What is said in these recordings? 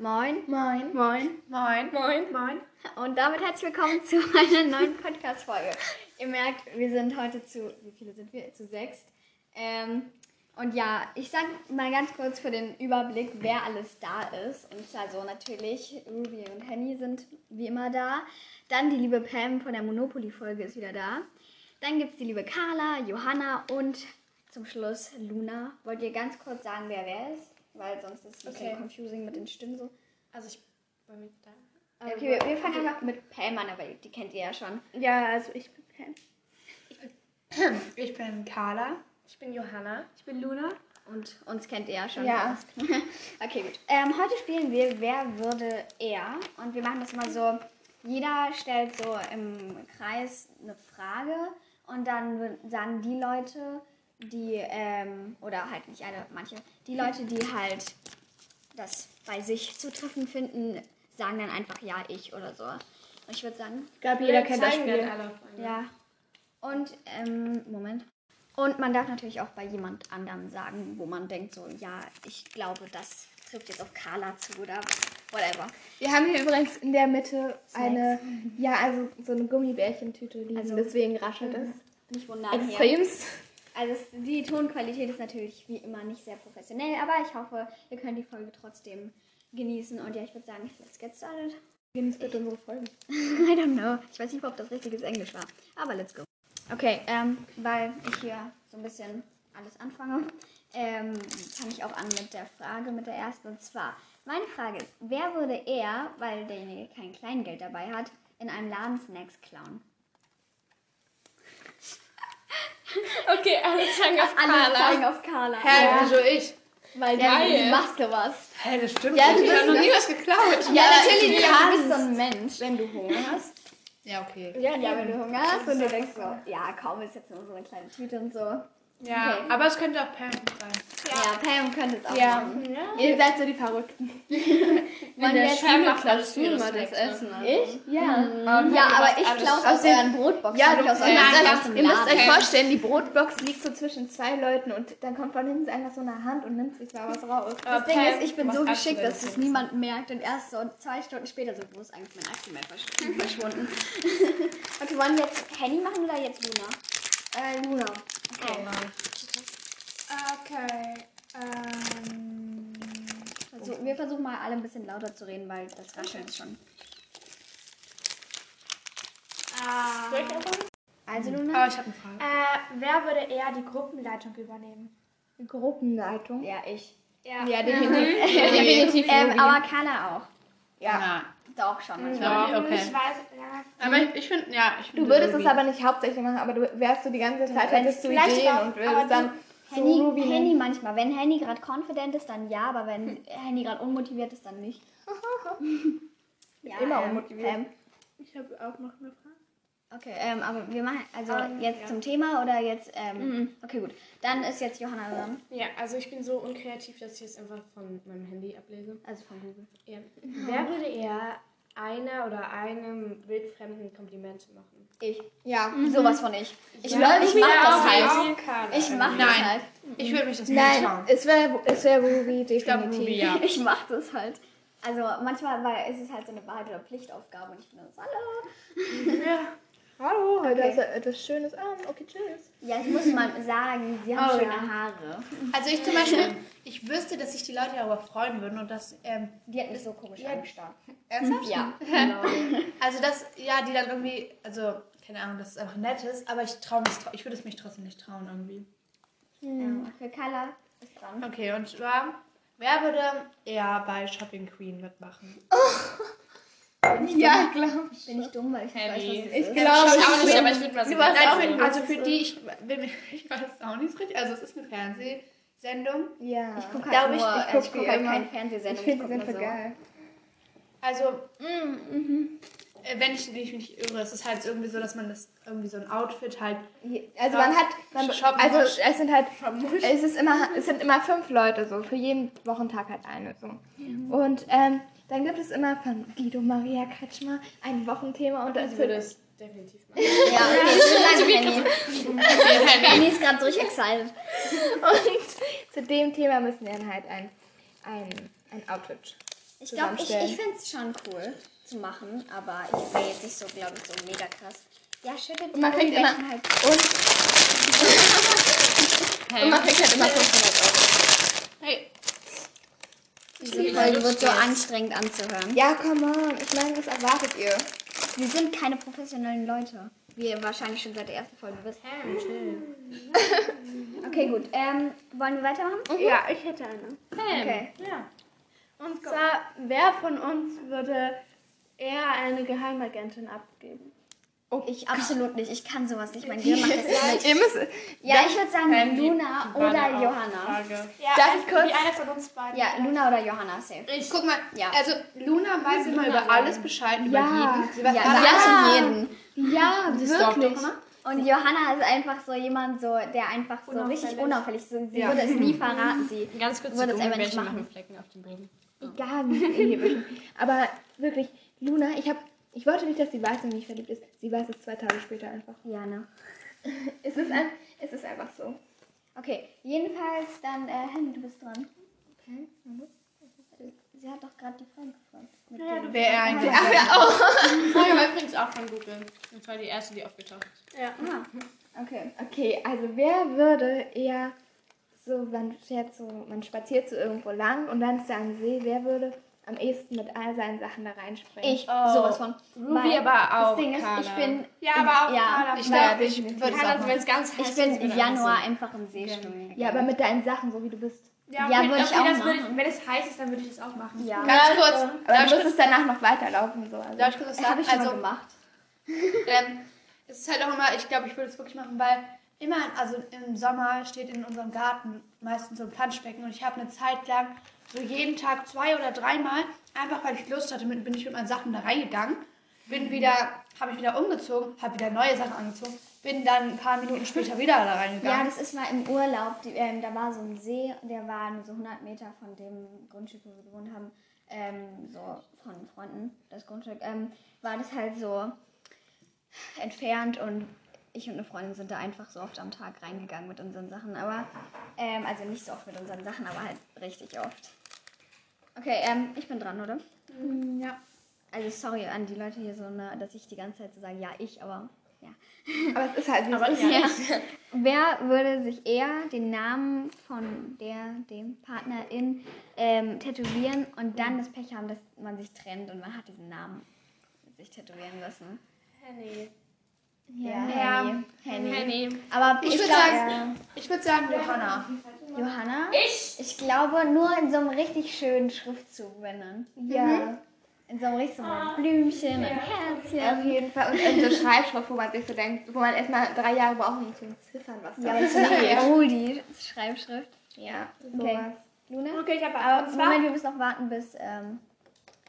Moin. Moin. Moin. Moin. Moin. Moin. Und damit herzlich willkommen zu einer neuen Podcast-Folge. Ihr merkt, wir sind heute zu, wie viele sind wir? Zu sechs. Ähm, und ja, ich sag mal ganz kurz für den Überblick, wer alles da ist. Und also natürlich Ruby und Henny sind wie immer da. Dann die liebe Pam von der Monopoly-Folge ist wieder da. Dann gibt es die liebe Carla, Johanna und zum Schluss Luna. Wollt ihr ganz kurz sagen, wer wer ist? Weil sonst ist es ein bisschen Okay. confusing mit den Stimmen so. Also ich war mit da. Okay, wir, wir fangen einfach mit Pam an, aber die kennt ihr ja schon. Ja, also ich bin Pam. Ich bin Carla. Ich bin Johanna. Ich bin Luna. Und uns kennt ihr ja schon. Ja. okay, gut. Ähm, heute spielen wir Wer würde er? Und wir machen das mal so, jeder stellt so im Kreis eine Frage und dann sagen die Leute, die, ähm, oder halt nicht alle, manche, die Leute, die halt das bei sich zutreffend finden, sagen dann einfach ja, ich oder so. Und ich würde sagen, Ich glaube, jeder kennt das Spiel. alle. ja. Und, ähm, Moment. Und man darf natürlich auch bei jemand anderem sagen, wo man denkt so, ja, ich glaube, das trifft jetzt auf Carla zu oder whatever. Wir haben hier übrigens in der Mitte eine, ja, also so eine Gummibärchentüte liegen, Also- deswegen raschelt es. Nicht wundern hier. Also die Tonqualität ist natürlich wie immer nicht sehr professionell, aber ich hoffe, ihr könnt die Folge trotzdem genießen. Und ja, ich würde sagen, let's get started. Genießt bitte unsere Folge. I don't know. Ich weiß nicht, ob das richtiges Englisch war. Aber let's go. Okay, ähm, weil ich hier so ein bisschen alles anfange, ähm, fange ich auch an mit der Frage, mit der ersten. Und zwar, meine Frage ist, wer würde eher, weil derjenige kein Kleingeld dabei hat, in einem Laden Snacks klauen? Okay, alle zeigen auf Alle Carla. zeigen auf Carla. Hä, Ja. wieso ich? Weil du Geil. machst was. Hä, das stimmt Ja, nicht. du Ich habe noch nie was geklaut. Ja, aber natürlich, du ja, du bist so ein Mensch. Wenn du Hunger hast. Ja, okay. Ja, ja, wenn du Hunger hast und du denkst so, ja, kaum ist jetzt nur so eine kleine Tüte und so. Ja, Okay. aber es könnte auch Pam sein. Ja, Pam könnte es auch Ja. machen. Ihr seid so die Verrückten. Wenn der Luna macht alles immer das Snacks, ne? Essen. Ich? Ja. Ja, aber ich klaue aus euren Brotboxen. Ja, du, aus ihr, euren müsst, ganzen euch, ihr müsst euch vorstellen, die Brotbox liegt so zwischen zwei Leuten und dann kommt von hinten einfach so eine Hand und nimmt sich da was raus. Das Ding ist, ich bin so geschickt, dass es niemand merkt und erst so zwei Stunden später so, wo ist eigentlich mein versch- verschwunden? okay, wollen wir jetzt Henny machen oder jetzt Luna? Äh, Luna. Okay. Okay. Ähm. Also, wir versuchen mal alle ein bisschen lauter zu reden, weil das Rascheln ist schon. Soll ich anfangen? Also Luna? Oh, ich habe eine Frage. Äh, wer würde eher die Gruppenleitung übernehmen? Gruppenleitung. Ja, ich. Ja. Ja, definitiv. definitiv. Ähm, aber Carla auch. ja. Doch schon manchmal. Ja, okay. Ich weiß, ja. Aber ich, ich finde, ja, ich Du finde würdest es aber nicht hauptsächlich machen, aber du wärst du die ganze Zeit, wenn- hättest du Ideen auch, und würdest du- dann Henny, so nehmen. manchmal. Wenn Henny gerade confident ist, dann ja, aber wenn Henny gerade unmotiviert ist, dann nicht. ja, Immer ähm, unmotiviert. Ähm, Ich habe auch noch eine Frage. okay, ähm, aber wir machen also Ähm, jetzt ja. zum Thema oder jetzt. Ähm, Mhm. Okay, gut. Dann ist jetzt Johanna dran. Ja, also ich bin so unkreativ, dass ich es einfach von meinem Handy ablese. Also von Google. Ja. Wer würde eher einer oder einem wildfremden Komplimente machen? Ich. Ja. Sowas von ich. Ich, Ja, mach- ich ich mach bin das halt. Ich mach das halt. Ich würde mich das nicht Nein, trauen. es wäre es wär Ruby, definitiv. Ich glaube Ruby, ja. Ich mach das halt. Also manchmal weil es ist halt so eine Wahrheit oder Pflichtaufgabe und ich finde das hallo. Ja. Hallo, heute hast du etwas Schönes an. Okay, tschüss. Ja, ich muss mal sagen, sie haben Oh, schöne ja. Haare. Also ich zum Beispiel, ich wüsste, dass sich die Leute darüber freuen würden und dass, ähm, Die hat mich so komisch Ja. angestarrt. ernsthaft? Ja. Also dass, ja, die dann irgendwie, also, keine Ahnung, dass es einfach nett ist, aber ich traue mich, ich würde es mich trotzdem nicht trauen irgendwie. ja. Okay, Carla ist dran. Okay, und zwar, wer würde eher bei Shopping Queen mitmachen? Ja, glaube Bin ich dumm, weil ich nicht weiß, was ich. glaube Ich auch nicht, aber ich würde mal so Nein, nicht, also für die, ich, bin, ich weiß es auch nicht so richtig, also es ist eine Fernsehsendung. Ja. Ich gucke halt ich, nur, ich ich, guck ich guck halt immer. keine Ich Fernsehsendung. finde, die so geil. Also, äh, wenn ich mich nicht irre, es ist halt irgendwie so, dass man das irgendwie so ein Outfit halt Also man hat, man, Shoppen also es sind halt, es ist immer, es sind immer fünf Leute so, für jeden Wochentag halt eine so. Und ähm, dann gibt es immer von Guido Maria Kretschmer ein Wochenthema und wird würde es definitiv machen. Ja, okay, vielen Dank, Henny. Henny ist gerade richtig excited. Und zu dem Thema müssen wir dann halt ein, ein, ein Outfit Ich glaube, ich, ich finde es schon cool zu machen, aber ich wäre jetzt nicht so, glaube ich, so mega krass. Ja, schüttet Und man kriegt immer- halt. und, und man kriegt halt immer 500 Hey, Diese Folge wird so anstrengend anzuhören. Ja, come on. Ich meine, was erwartet ihr? Wir sind keine professionellen Leute. Wie ihr wahrscheinlich schon seit der ersten Folge wisst. Okay, gut. Ähm, wollen wir weitermachen? Ja, ich hätte eine. Okay. Ja. Und zwar, wer von uns würde eher eine Geheimagentin abgeben? Ich absolut nicht. Ich kann sowas nicht. Mein Gehirn macht das nicht. Ihr müsst, Ja, ich würde sagen die- Luna oder Johanna. Ja, Darf also ich kurz- Wie eine von uns beiden. Ja, Luna oder Johanna, safe. Ich guck mal, Ja. also Luna weiß immer über alles Bescheid, über Ja. jeden. Sie weiß Ja, alles. und jeden. ja, stalkt wirklich. doch immer. Und Johanna ist einfach so jemand, so, der einfach so richtig unauffällig ist. So, Sie würde es nie verraten. Sie Ganz kurz, würde es einfach nicht machen. Flecken auf dem Boden. Egal, wie. Aber wirklich, Luna, ich hab, ich wollte nicht, dass sie weiß, in mich verliebt ist. Sie weiß es zwei Tage später einfach. Ja, ne? Es ist, ein, es ist einfach so. Okay, jedenfalls dann, äh, Henny, du bist dran. Okay, Sie hat doch gerade die Frage gefragt. Mit dem- Wer er eigentlich Ach ja, oh. Frage war übrigens auch von Google. Das war die erste, die aufgetaucht ist. Ah, okay. Okay, also wer würde eher so, man fährt so, man spaziert so irgendwo lang und dann ist da ein See, wer würde am ehesten mit all seinen Sachen da reinspringen? Ich, sowas von. Ruby Weil aber auch. Das Ding ist, ich bin. Ja, aber auch ja. Ich Ja, glaube, ich würde also, wenn es ganz heiß Ich bin im Januar einfach einfach im See schwimmen. Ja, aber mit deinen Sachen, so wie du bist. Ja, okay, würde ich auch das würde machen. ich, Wenn es heiß ist, dann würde ich das auch machen. Ja, Ganz kurz, Aber musst kurz, es danach noch weiterlaufen. So. Also. darf ich kurz sagen? ich Also, gemacht. ähm, es ist halt auch immer, ich glaube, ich würde es wirklich machen, weil immer, also im Sommer steht in unserem Garten meistens so ein Planschbecken und ich habe eine Zeit lang so jeden Tag zwei oder dreimal, einfach weil ich Lust hatte, bin ich mit meinen Sachen da reingegangen, bin wieder, habe ich wieder umgezogen, habe wieder neue Sachen angezogen, bin dann ein paar Minuten später wieder da Ja, reingegangen. das ist mal im Urlaub. Die, ähm, da war so ein See, der war nur so 100 Meter von dem Grundstück, wo wir gewohnt haben, ähm, so von Freunden, das Grundstück, ähm, war das halt so entfernt und ich und eine Freundin sind da einfach so oft am Tag reingegangen mit unseren Sachen, aber, ähm, also nicht so oft mit unseren Sachen, aber halt richtig oft. Okay, ähm, ich bin dran, oder? ja. Also sorry an die Leute hier so, ne, dass ich die ganze Zeit so sage, ja, ich, aber ja. Aber es ist halt wie Aber ist. Ja. Wer würde sich eher den Namen von der, dem Partnerin ähm, tätowieren und dann das Pech haben, dass man sich trennt und man hat diesen Namen sich tätowieren lassen? Henny. Ja, Ja. Henny. Henny. Henny. Aber Ich ich, würde sagen, ich würde sagen Johanna. Johanna? Ich? Ich glaube, nur in so einem richtig schönen Schriftzug, wenn dann. Ja, In so einem richtig so mit Blümchen und Herzchen. auf jeden Fall. Und in so Schreibschrift, wo man sich so denkt, wo man erstmal drei Jahre braucht, um zu entziffern, was Ja, da aber so eine oldie Schreibschrift. Ja, Okay. sowas. Luna? Okay, ich habe Aber und zwar, Moment, wir müssen noch warten, bis ähm,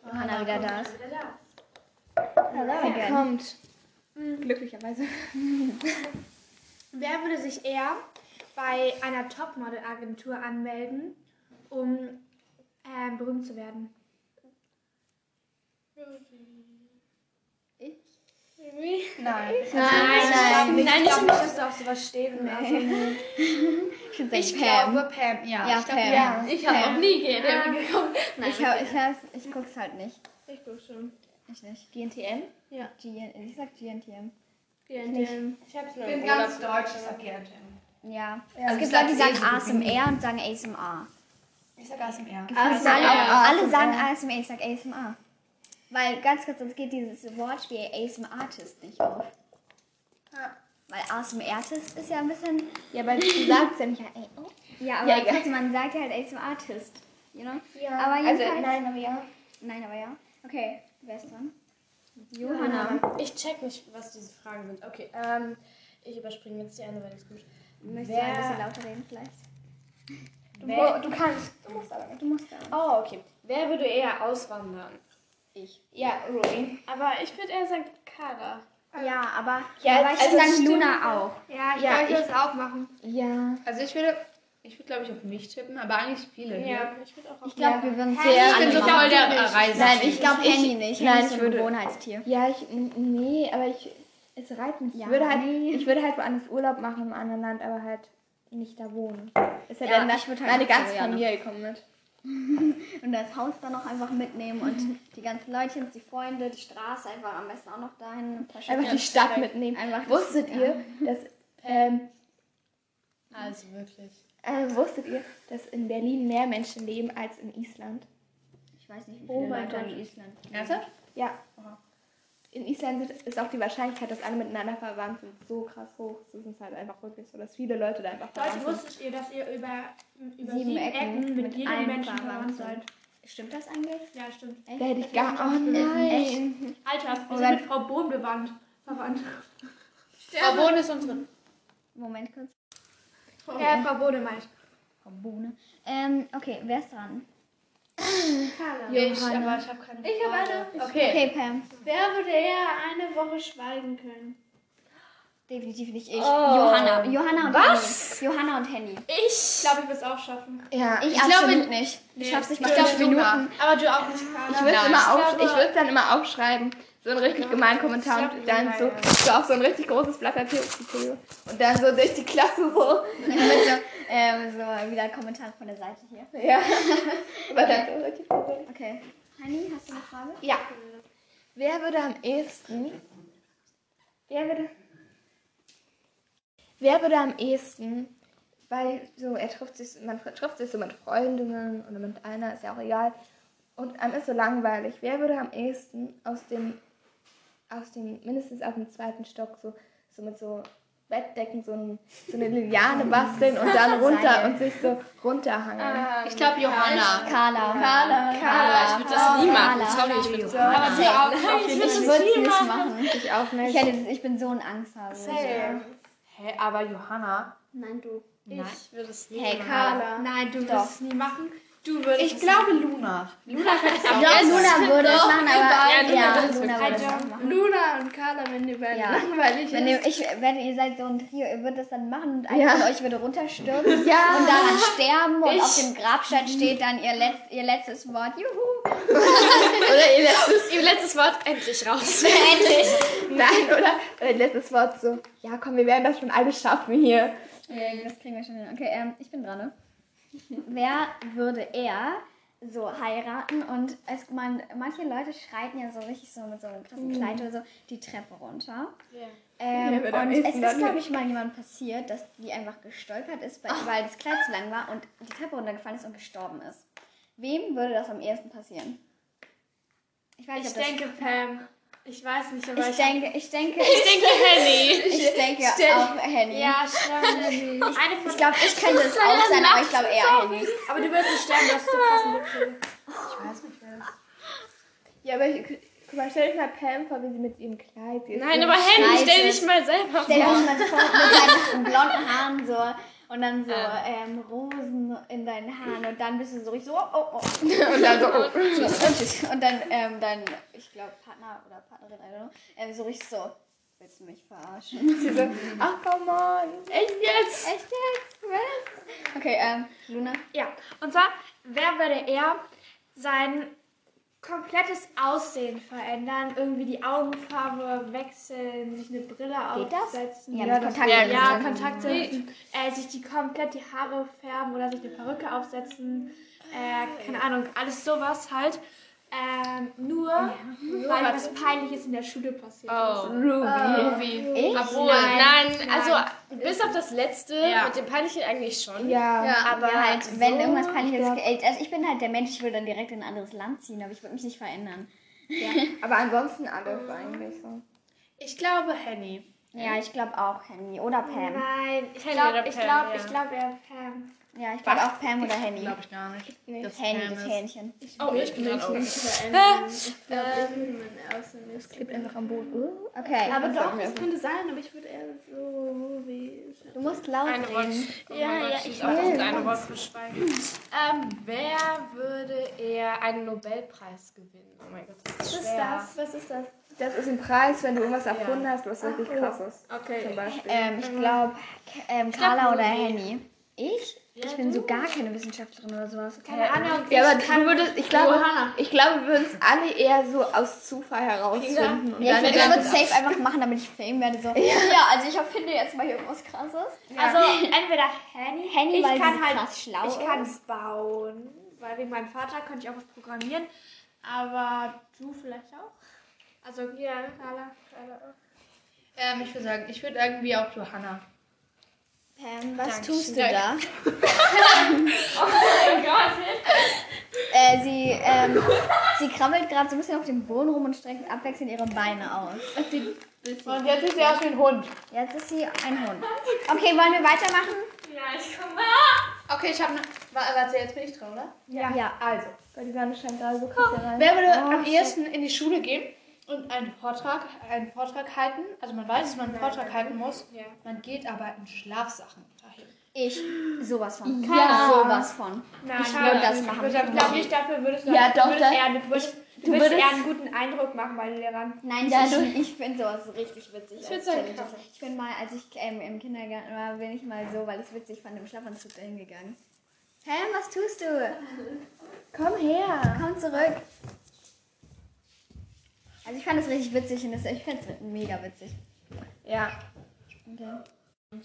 Johanna wieder da ist. Hello Er again. kommt. Glücklicherweise. wer würde sich eher bei einer Topmodel-Agentur anmelden, um ähm, berühmt zu werden? Nein. Nein, nein, nein. nein, ich glaube nicht, dass du auf sowas stehen also, Ich Ich Pam. glaube Pam, ja. Ja, ich glaube, Pam. ja. Ich habe noch nie geredet bekommen. Ich, hab, ich, ich guck's halt nicht. Ich guck schon. Ich nicht. GNTM? Ja. GN, ich sag GNTM. GNTM. Ich hab's nur Ich bin ganz deutsch, ich sag GNTM. Ja. Also es gibt Leute, die sagen eh wie ASMR und sagen ASMR. Ich sag ASMR. Alle sag sagen, ASMR. sagen ASMR, ich sag ASMR. Weil ganz kurz, sonst geht dieses Wortspiel ASMR-Artist nicht auf. Ja. Weil ASMR-Artist ist ja ein bisschen. Ja, aber du sagst ja nicht, ey, oh. Ja, aber Ja, trotzdem, man sagt ja halt ASMR-Artist. You know? Ja, Aber also, nein, aber ja. Nein, aber ja. Okay, wer ist dran? Johanna. Ich check nicht, was diese Fragen sind. Okay, ähm, ich überspringe jetzt die eine, weil die ist gut. Möchtest du ein bisschen lauter reden vielleicht? Wer, Du kannst. Du musst aber nicht. Du musst da. oh, okay. Wer würde eher auswandern? Ich. Ja, Ruby. Aber ich würde eher sagen Kara. Ja, aber, Ja, aber ich also würde sagen. Luna auch. Ja, ich Ja, ich würde ich- es auch machen. Ja. Also ich würde, ich würde glaube ich auf mich tippen, aber eigentlich viele. hier. Ja, ich würde auch auf Ich glaube, Ja. wir würden sehr Ich bin so voll der Reise. Nein, Ich glaube Ich- Henny nicht. nein, ich würde- Gewohnheitstier. Ja, ich, nee, aber ich, es reizt mich. Ja, ich, würde halt, ich würde halt woanders Urlaub machen im anderen Land, aber halt nicht da wohnen. Ist ja, Ja, dann, ich würde halt meine ganze ja, ne? Familie kommt mit. und das Haus dann noch einfach mitnehmen und die ganzen Leutchen, die Freunde, die Straße einfach am besten auch noch dahin. Ein paar Einfach die Stadt mitnehmen. Einfach Wusstet ihr, dass ähm, Also wirklich. Äh, wusstet ihr, dass in Berlin mehr Menschen leben als in Island? Ich weiß nicht, wie Oh viele mein Leute Gott. in Island. Ernsthaft? Ja. In Island ist auch die Wahrscheinlichkeit, dass alle miteinander verwandt sind, so krass hoch. Das ist halt einfach wirklich so, dass viele Leute da einfach Leute, verwandt sind. wusstet ihr, dass ihr über, über Sieben sieben, Ecken Ecken, mit, mit jedem Menschen verwandt seid? Stimmt das eigentlich? Ja, stimmt. Echt? Da hätte ich gar. Oh nein. Alter, wir Oh sind Gott. mit Frau Bohn bewandt. Verwandt. Frau Bohn ist unsere. Moment kurz. Ja, Frau Bohne meint. Frau Bohne. Ähm, okay, wer ist dran? Ich, aber ich habe keine Ich hab Frage. eine. Okay. Okay, Pam. Wer würde eher eine Woche schweigen können? Definitiv nicht ich. Oh. Johanna. Johanna und Was? Henny. Johanna und Henny. Ich glaube, ich würde es auch schaffen. Ja. Ich, Ich glaube, absolut nicht. Ich schaff's nicht mal ich fünf glaube, Luna. Minuten. Aber du auch nicht, Carla. Ich würde würde dann immer aufschreiben, so einen richtig gemeinen Kommentar und dann so, so auf so ein richtig großes Blatt Papier und dann so durch die Klasse so. Mit so, ähm, so wieder ein Kommentar von der Seite hier. Ja. Aber dann so richtig so. Okay. Henny, hast du eine Frage? Ja. Wer würde am ehesten. Wer würde. Wer würde am ehesten. Weil so, er trifft sich, man trifft sich so mit Freundinnen oder mit einer, ist ja auch egal. Und einem ist so langweilig. Wer würde am ehesten aus dem, aus dem, mindestens auf dem zweiten Stock so, so mit so Bettdecken so, ein, so eine Liane basteln und dann runter und sich so runterhangeln? Ich glaube Johanna. Carla. Carla. Carla. Ich würde das nie machen. Sorry, ich würde das Aber nie du machen. Ich würde es nicht machen. Ich auch nicht. Ich, hätte, ich bin so ein Angsthase. Same. Hä, aber Johanna? Nein, du. Nein. Ich würde es nie Hey, machen. Carla. Nein, du würdest es nie machen. Du würdest Ich glaube Luna. Luna könnte es auch. Ja. Luna würde es machen, aber ja, Luna wirklich würde es machen. Luna und Carla, wenn ihr beide Ja. langweilig Wenn ist. ihr, ich werde, ihr seid so ein Trio, ihr würdet das dann machen und einer Ja. von euch würde runterstürzen Ja. und daran sterben und auf dem Grabstein steht dann ihr, letz, ihr letztes Wort. Juhu! Oder ihr letztes, Ihr letztes Wort endlich raus. Endlich! nein, oder, oder ihr letztes Wort so, ja komm, wir werden das schon alles schaffen hier. Ja, das kriegen wir schon hin. Okay, ähm, ich bin dran, ne? Wer würde eher so heiraten und es, man, manche Leute schreiten ja so richtig so mit so einem krassen Kleid oder so die Treppe runter. Ähm, Ja, und es ehesten ist, glaube ich, mal jemand passiert, dass die einfach gestolpert ist, weil, weil das Kleid zu lang war und die Treppe runtergefallen ist und gestorben ist. Wem würde das am ehesten passieren? Ich weiß nicht, Ich denke Pam. Ich weiß nicht, aber ich ich. denke, ich denke, Ich denke Henny. ich denke stell- auch Henny. ja, stimmt. Eine von Ich glaube, ich könnte es auch sein, aber ich glaube eher Henny. Aber du wirst nicht sterben, du hast so krassen. Ich weiß nicht, wer Ja, aber ich, guck mal, stell dich mal Pam vor, wie sie mit ihrem Kleid sie Nein, aber Henny, stell dich mal selber Stell vor. das mal vor, mit deinen blonden Haaren so und dann so ähm, Rosen in deinen Haaren und dann bist du so richtig so, oh, oh, oh. Und dann so, oh. Und, und dann ähm, dein, ich glaube, Partner oder Partnerin, I don't know, ähm, so richtig so, willst du mich verarschen? Sie so, ach come on. Echt jetzt? Echt jetzt? Was? Okay, ähm, Luna. Ja, und zwar, wer würde eher sein komplettes Aussehen verändern? Irgendwie die Augenfarbe wechseln, sich eine Brille Geht das? aufsetzen? Ja, Ja, mit Ja. Kontakte, äh, sich die komplett die Haare färben oder sich eine Perücke aufsetzen, äh, keine Ahnung, alles sowas halt. Ähm, nur weil was Peinliches in der Schule passiert Oh. ist. Ruby. Ich? Obwohl, Nein, nein, also bis auf das letzte Ja. mit dem Peinlichen eigentlich schon. Ja. Aber ja, halt, wenn so, irgendwas Peinliches, ja. ge- also ich bin halt der Mensch, ich würde dann direkt in ein anderes Land ziehen, aber ich würde mich nicht verändern. Aber ansonsten alles eigentlich so. Ich glaube Henny. Ja, ich glaube auch Henny oder Pam. Nein, ich glaube, ich glaube, ja. ich glaube eher Pam. Ja, ich glaube auch Pam oder Henny. Glaube ich gar nicht. Das Henny, das ist. Hähnchen. Oh, ich bin verändern. Ich Aussehen nicht Klebt einfach am Boden. Uh. Okay. Aber Das doch, es könnte sein, aber ich würde eher so wie. Du musst laut Eine reden. Oh Ja, ja, ich ich auch das kleine Wort beschreiben. Ähm, wer würde eher einen Nobelpreis gewinnen? Oh mein Gott, das Was ist ist schwer. das? Was ist das? Das ist ein Preis, wenn du irgendwas erfunden hast, was wirklich krass ist. Zum Okay. Beispiel. Ähm, ich glaube, ähm, Carla oder. Henny. Ich? Ich bin so gar keine Wissenschaftlerin oder sowas. Keine Ahnung. Ja, aber du würdest, ich glaube, ich glaube, wir würden es alle eher so aus Zufall herausfinden. Und Ja, dann ich würde es safe einfach machen, damit ich Fame werde. So. Ja, also ich erfinde jetzt mal hier irgendwas krasses. Also entweder Henny, Henny, ich weil kann sie halt, krass schlau ich kann ist. bauen. weil wegen meinem Vater könnte ich auch was programmieren. Aber du vielleicht auch? Also, ja, Carla. Carla auch. Ähm, ich würde sagen, ich würde irgendwie auch Johanna. Pam, was Dankeschön. tust du da? Oh mein Gott. Äh, sie, ähm, sie krabbelt gerade so ein bisschen auf dem Boden rum und streckt abwechselnd ihre Beine aus. Und jetzt ist sie aus wie ein Hund. Jetzt ist sie ein Hund. Okay, wollen wir weitermachen? Ja, ich komme. Okay, ich habe eine. Warte, jetzt bin ich dran, oder? Ja. Ja. Also. Weil die Sonne scheint gerade so krass herein. Wer würde Oh, am ehesten in die Schule gehen und einen Vortrag, einen Vortrag halten? Also man weiß, dass man einen Vortrag halten muss. Ja. Man geht aber in Schlafsachen dahin. Ich. Sowas von. Ja. Sowas von. Nein, Ich würde das ich machen. ich glaube nicht, dafür würdest du, Ja, doch, würdest eher, du würdest, du du würdest eher einen guten Eindruck machen bei den Lehrern. Nein, Ja, ich, du- ich finde sowas richtig witzig. find's halt Challenge. Ich bin mal, als ich ähm, im Kindergarten war, bin ich mal so, weil ich witzig fand, im Schlafanzug dahin gegangen. Pam, was tust du? Komm her. Komm zurück. Also ich fand es richtig witzig und das, ich finde es mega witzig. Ja. Okay.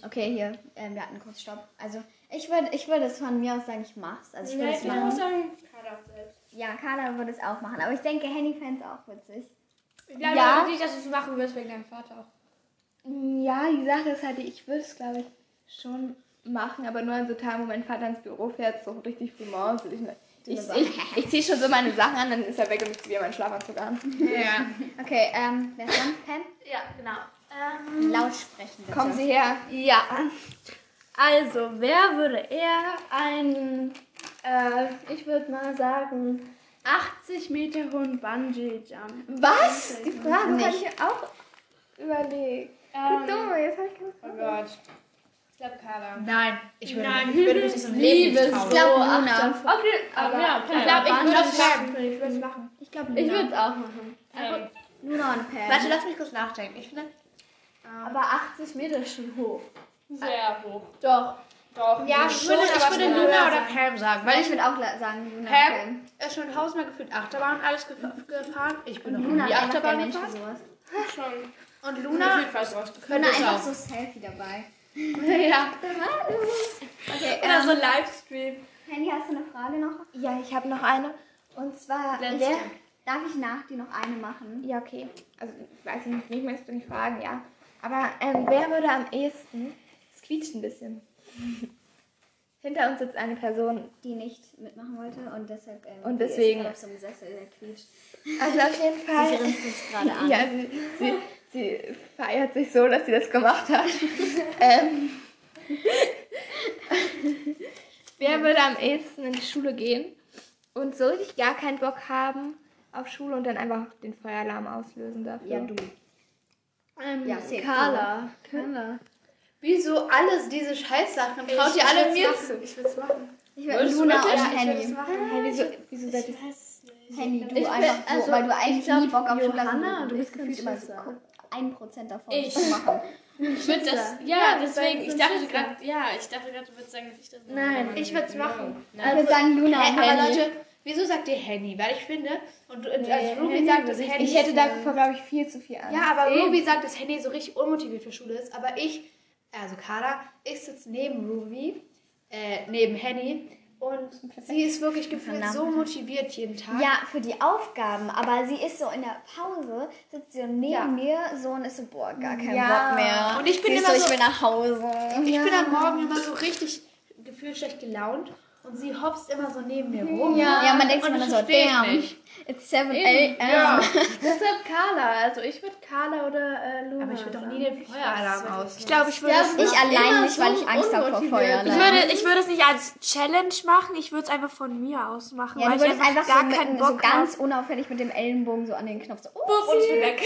Okay, hier, ähm, wir hatten kurz Stopp. Also ich würde ich würd es von mir aus sagen, ich mach's. Also ich würde es ich muss machen. sagen, Carla selbst. Ja, Carla würde es auch machen. Aber ich denke, Henny fände es auch witzig. Ich glaube Ja. nicht, dass du es machen wirst wegen deinem Vater auch. Ja, die Sache ist halt, ich würde es, glaube ich, schon machen, aber nur an so Tagen, wo mein Vater ins Büro fährt, so richtig früh morgens. Und ich ich, ich, ich ziehe schon so meine Sachen an, dann ist er weg und ich ziehe wieder meinen Schlafanzug an. Ja. Okay, ähm, wer ist dran? Pam? Ja, genau. Laut sprechen bitte. Kommen Sie her. Ja. Also, wer würde eher einen, äh, ich würde mal sagen, 80 Meter hohen Bungee-Jump? Was? Die Frage habe ich auch überlegt. Ähm, Dumm, jetzt habe ich keine Oh Frage. Gott. Ich glaube, Carla. Nein, ich würde, Nein. ich würde mich das im Leben nicht Ich glaube Luna. Okay, aber ja, Ich glaube, ich würde es machen. Ich würde es machen. Ich glaube Luna. Ich würde es auch machen. Luna und Pam. Warte, lass mich kurz nachdenken. Ich finde, Aber 80 Meter ist schon hoch. sehr hoch. Doch. Doch. Ja, ich schon, würde, ich würde Luna oder. Pam sagen, Weil ich ich würde auch sagen Luna Pam Pam. ist schon tausendmal gefühlt Achterbahn und alles gef- gefahren. Ich bin noch nie Achterbahn gefahren. sowas. Schon. Und Luna könnte es einfach auch. so Selfie dabei. ja. Okay, Oder so ähm, Livestream. Henny, hast du eine Frage noch? Ja, ich habe noch eine. Und zwar, Ich, wer... darf ich nach dir noch eine machen? Ja, okay. Also, ich weiß nicht, nicht möchtest du nicht fragen, ja. Aber ähm, wer würde am ehesten... Es quietscht ein bisschen. Hinter uns sitzt eine Person, Die nicht mitmachen wollte und deshalb. Ähm, Und ist deswegen- gerade auf so einem Sessel, der quietscht. also auf jeden Sie Fall... grinst uns gerade an. Ja, sie, sie, sie feiert sich so, dass sie das gemacht hat. ähm, wer würde am ehesten in die Schule gehen und so richtig gar keinen Bock haben auf Schule und dann einfach den Feueralarm auslösen dafür? Ja, du. Ähm, Ja. Carla. Carla. Wieso alles diese Scheißsachen? Traut ihr alle mir zu? Ich würde es machen. Ich du Luna und Ja, ich würde es Henny. machen. Hey, wieso, wieso seid ihr... Henny, du Ich bin- einfach so, also, weil du eigentlich ich glaub, nie Bock auf Schule hast. Du bist ich gefühlt bin immer so ein Prozent davon Ich. zu machen. Ich würde das, ja, Ja, deswegen, ich dachte gerade, ja, ich dachte gerade, du würdest sagen, dass ich das mache. Nein, ich würde es machen. Ich würde sagen Luna und aber. Leute, wieso sagt ihr Henny? Weil ich finde, und Nee, also Ruby Henny sagt, dass ich- Henny. Ich hätte davor, glaube ich, viel zu viel Angst. ja, aber Eben. Ruby sagt, dass Henny so richtig unmotiviert für Schule ist. Aber ich, also Carla, ich sitze neben Ruby, äh, neben Henny. Und sie ist wirklich gefühlt so motiviert jeden Tag. Ja, für die Aufgaben, aber sie ist so in der Pause, sitzt sie so neben Ja. mir so und ist so, boah, gar keinen Ja. Bock mehr. Und ich bin sie immer so, so- ich will nach Hause. Ich bin am Morgen immer so richtig gefühlt schlecht gelaunt. Und sie hopst immer so neben mir rum. Ja, man denkt sich immer so, damn, nicht. it's 7 Eben, a.m. ja. Deshalb Carla. Also ich würde Carla oder äh, Luna Aber ich würde doch nie den Feueralarm aus. Ich glaube, ich würde Ja, es Ich Ja, allein nicht, weil ich Angst habe vor unmotiviert. Ich würde, ich würde es nicht als Challenge machen, ich würde es einfach von mir aus machen, Ja, weil du ich würdest einfach einfach gar so, keinen mit, so Bock ganz unauffällig mit dem Ellenbogen so an den Knopf so, oh, Und ich bin weg.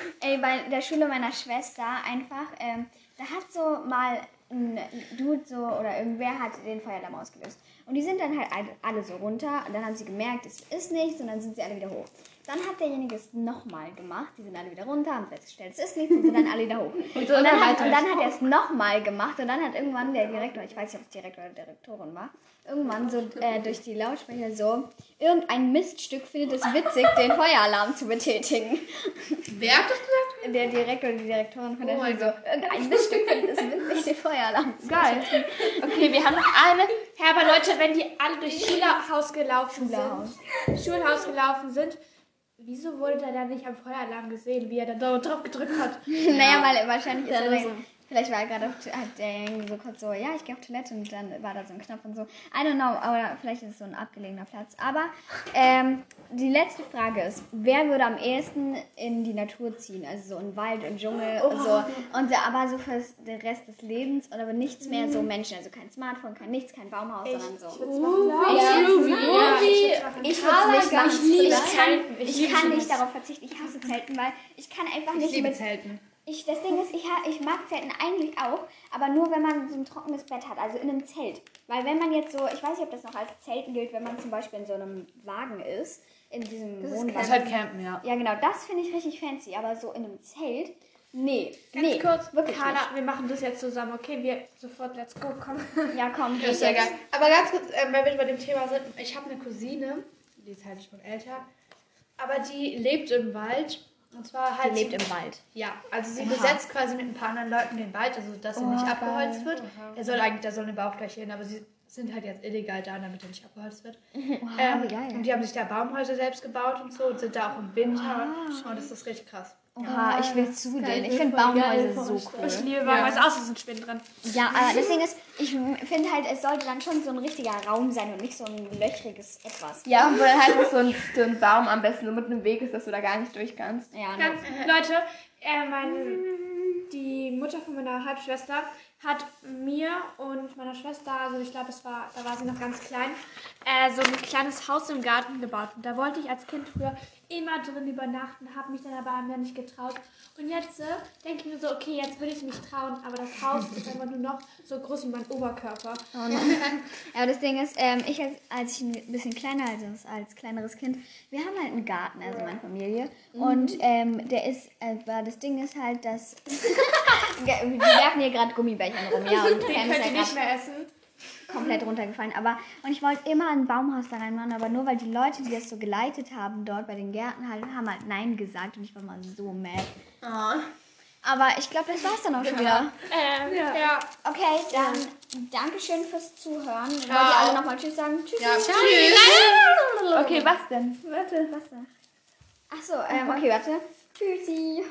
Ey, bei der Schule meiner Schwester einfach, ähm, da hat so mal ein Dude so oder irgendwer hat den Feueralarm ausgelöst. Und die sind dann halt alle, so runter und dann haben sie gemerkt, es ist nichts und dann sind sie alle wieder hoch. Dann hat derjenige es nochmal gemacht. Die sind alle wieder runter, haben festgestellt, es ist nichts und sind dann alle wieder hoch. Und, dann, hat, und dann hat er es nochmal gemacht und dann hat irgendwann der Direktor, ich weiß nicht, ob es Direktor oder Direktorin war, irgendwann so äh, durch die Lautsprecher so, irgendein Miststück findet es witzig, den Feueralarm zu betätigen. Wer hat das gesagt? Der Direktor oder die Direktorin von der Oh Schule so, irgendein Miststück findet es witzig, den Feueralarm zu Geil. Okay, wir haben noch eine. Ja, aber Leute, wenn die alle durchs Schulhaus gelaufen sind, Schulhaus gelaufen sind, wieso wurde der dann nicht am Feueralarm gesehen, wie er da drauf gedrückt hat? Naja, weil wahrscheinlich ist er dann, vielleicht war er gerade auf, hat der irgendwie so kurz so, ja, ich gehe auf Toilette und dann war da so ein Knopf und so. I don't know, aber vielleicht ist es so ein abgelegener Platz. Aber ähm, die letzte Frage ist, wer würde am ehesten in die Natur ziehen? Also so in Wald, im Dschungel und so. Und aber so für den Rest des Lebens und aber nichts mehr so Menschen. Also kein Smartphone, kein nichts, kein Baumhaus, sondern so. Ich würde es nicht machen. ich liebe Ich kann, Zelten. Ich ich liebe kann sowas. nicht darauf verzichten. Ich hasse Zelten, weil ich kann einfach Ich nicht liebe mit Zelten. Ich, das Ding ist, ich, ich mag Zelten eigentlich auch, aber nur wenn man so ein trockenes Bett hat, also in einem Zelt. Weil wenn man jetzt so, ich weiß nicht, ob das noch als Zelten gilt, wenn man zum Beispiel in so einem Wagen ist, in diesem Das Wohnwagen. ist halt Campen, ja. Ja, genau, das finde ich richtig fancy, aber so in einem Zelt, nee, Ganz nee, kurz, wirklich Carla, wir machen das jetzt zusammen, okay? Wir sofort, let's go, komm. Ja, komm, Das ist ja geil. Aber ganz kurz, ähm, weil wir bei dem Thema sind, ich habe eine Cousine, die ist halt schon älter, aber die lebt im Wald. Und zwar halt. Die lebt im Wald. Ja, also sie besetzt quasi mit ein paar anderen Leuten den Wald, also dass er nicht abgeholzt wird. Er soll eigentlich, da soll eine Baufläche hin, aber sie sind halt jetzt illegal da, damit er nicht abgeholzt wird. ähm, wie geil. Und die haben sich da Baumhäuser selbst gebaut und so und sind da auch im Winter. Und das ist richtig krass. Oha, ich will zu denen. Ich finde Baumhäuser so cool. Ich liebe Baumhäuser, außer es sind Spinnen drin. Ja, aber das Ding ist, ich finde halt, es sollte dann schon so ein richtiger Raum sein und nicht so ein löchriges Etwas. Ja, und dann halt so ein, so ein Baum am besten so mit einem Weg ist, dass du da gar nicht durch kannst. Ja. Ganz, Leute, äh, meine, die Mutter von meiner Halbschwester hat mir und meiner Schwester, also ich glaube, es war, da war sie noch ganz klein, äh, so ein kleines Haus im Garten gebaut. Und da wollte ich als Kind früher immer drin übernachten, habe mich dann aber mir nicht getraut. Und jetzt äh, denke ich mir so, okay, jetzt will ich mich trauen, aber das Haus ist einfach nur noch so groß wie mein Oberkörper. Ja, das Ding ist, ähm, ich als, als ich ein bisschen kleiner, also als, als kleineres Kind, wir haben halt einen Garten, also meine Familie. Und ähm, der ist, äh, aber das Ding ist halt, dass wir werfen hier gerade Gummibärchen rum, ja, und Den könnt ja ihr nicht mehr essen. komplett runtergefallen. Aber und ich wollte immer ein Baumhaus da reinmachen, aber nur weil die Leute, die das so geleitet haben dort bei den Gärten halt, haben halt Nein gesagt und ich war mal so mad. Aber ich glaube, das war's dann auch schon wieder. Ähm, ja. Okay, dann Dankeschön fürs Zuhören. Wollt ihr alle nochmal Tschüss sagen? Tschüss. Ja, tschüss. Okay, was denn? Warte, was da? Achso, ähm, okay, warte. Tschüssi.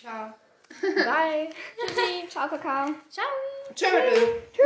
Ciao. Bye. Ciao, Kakao. Tschüss.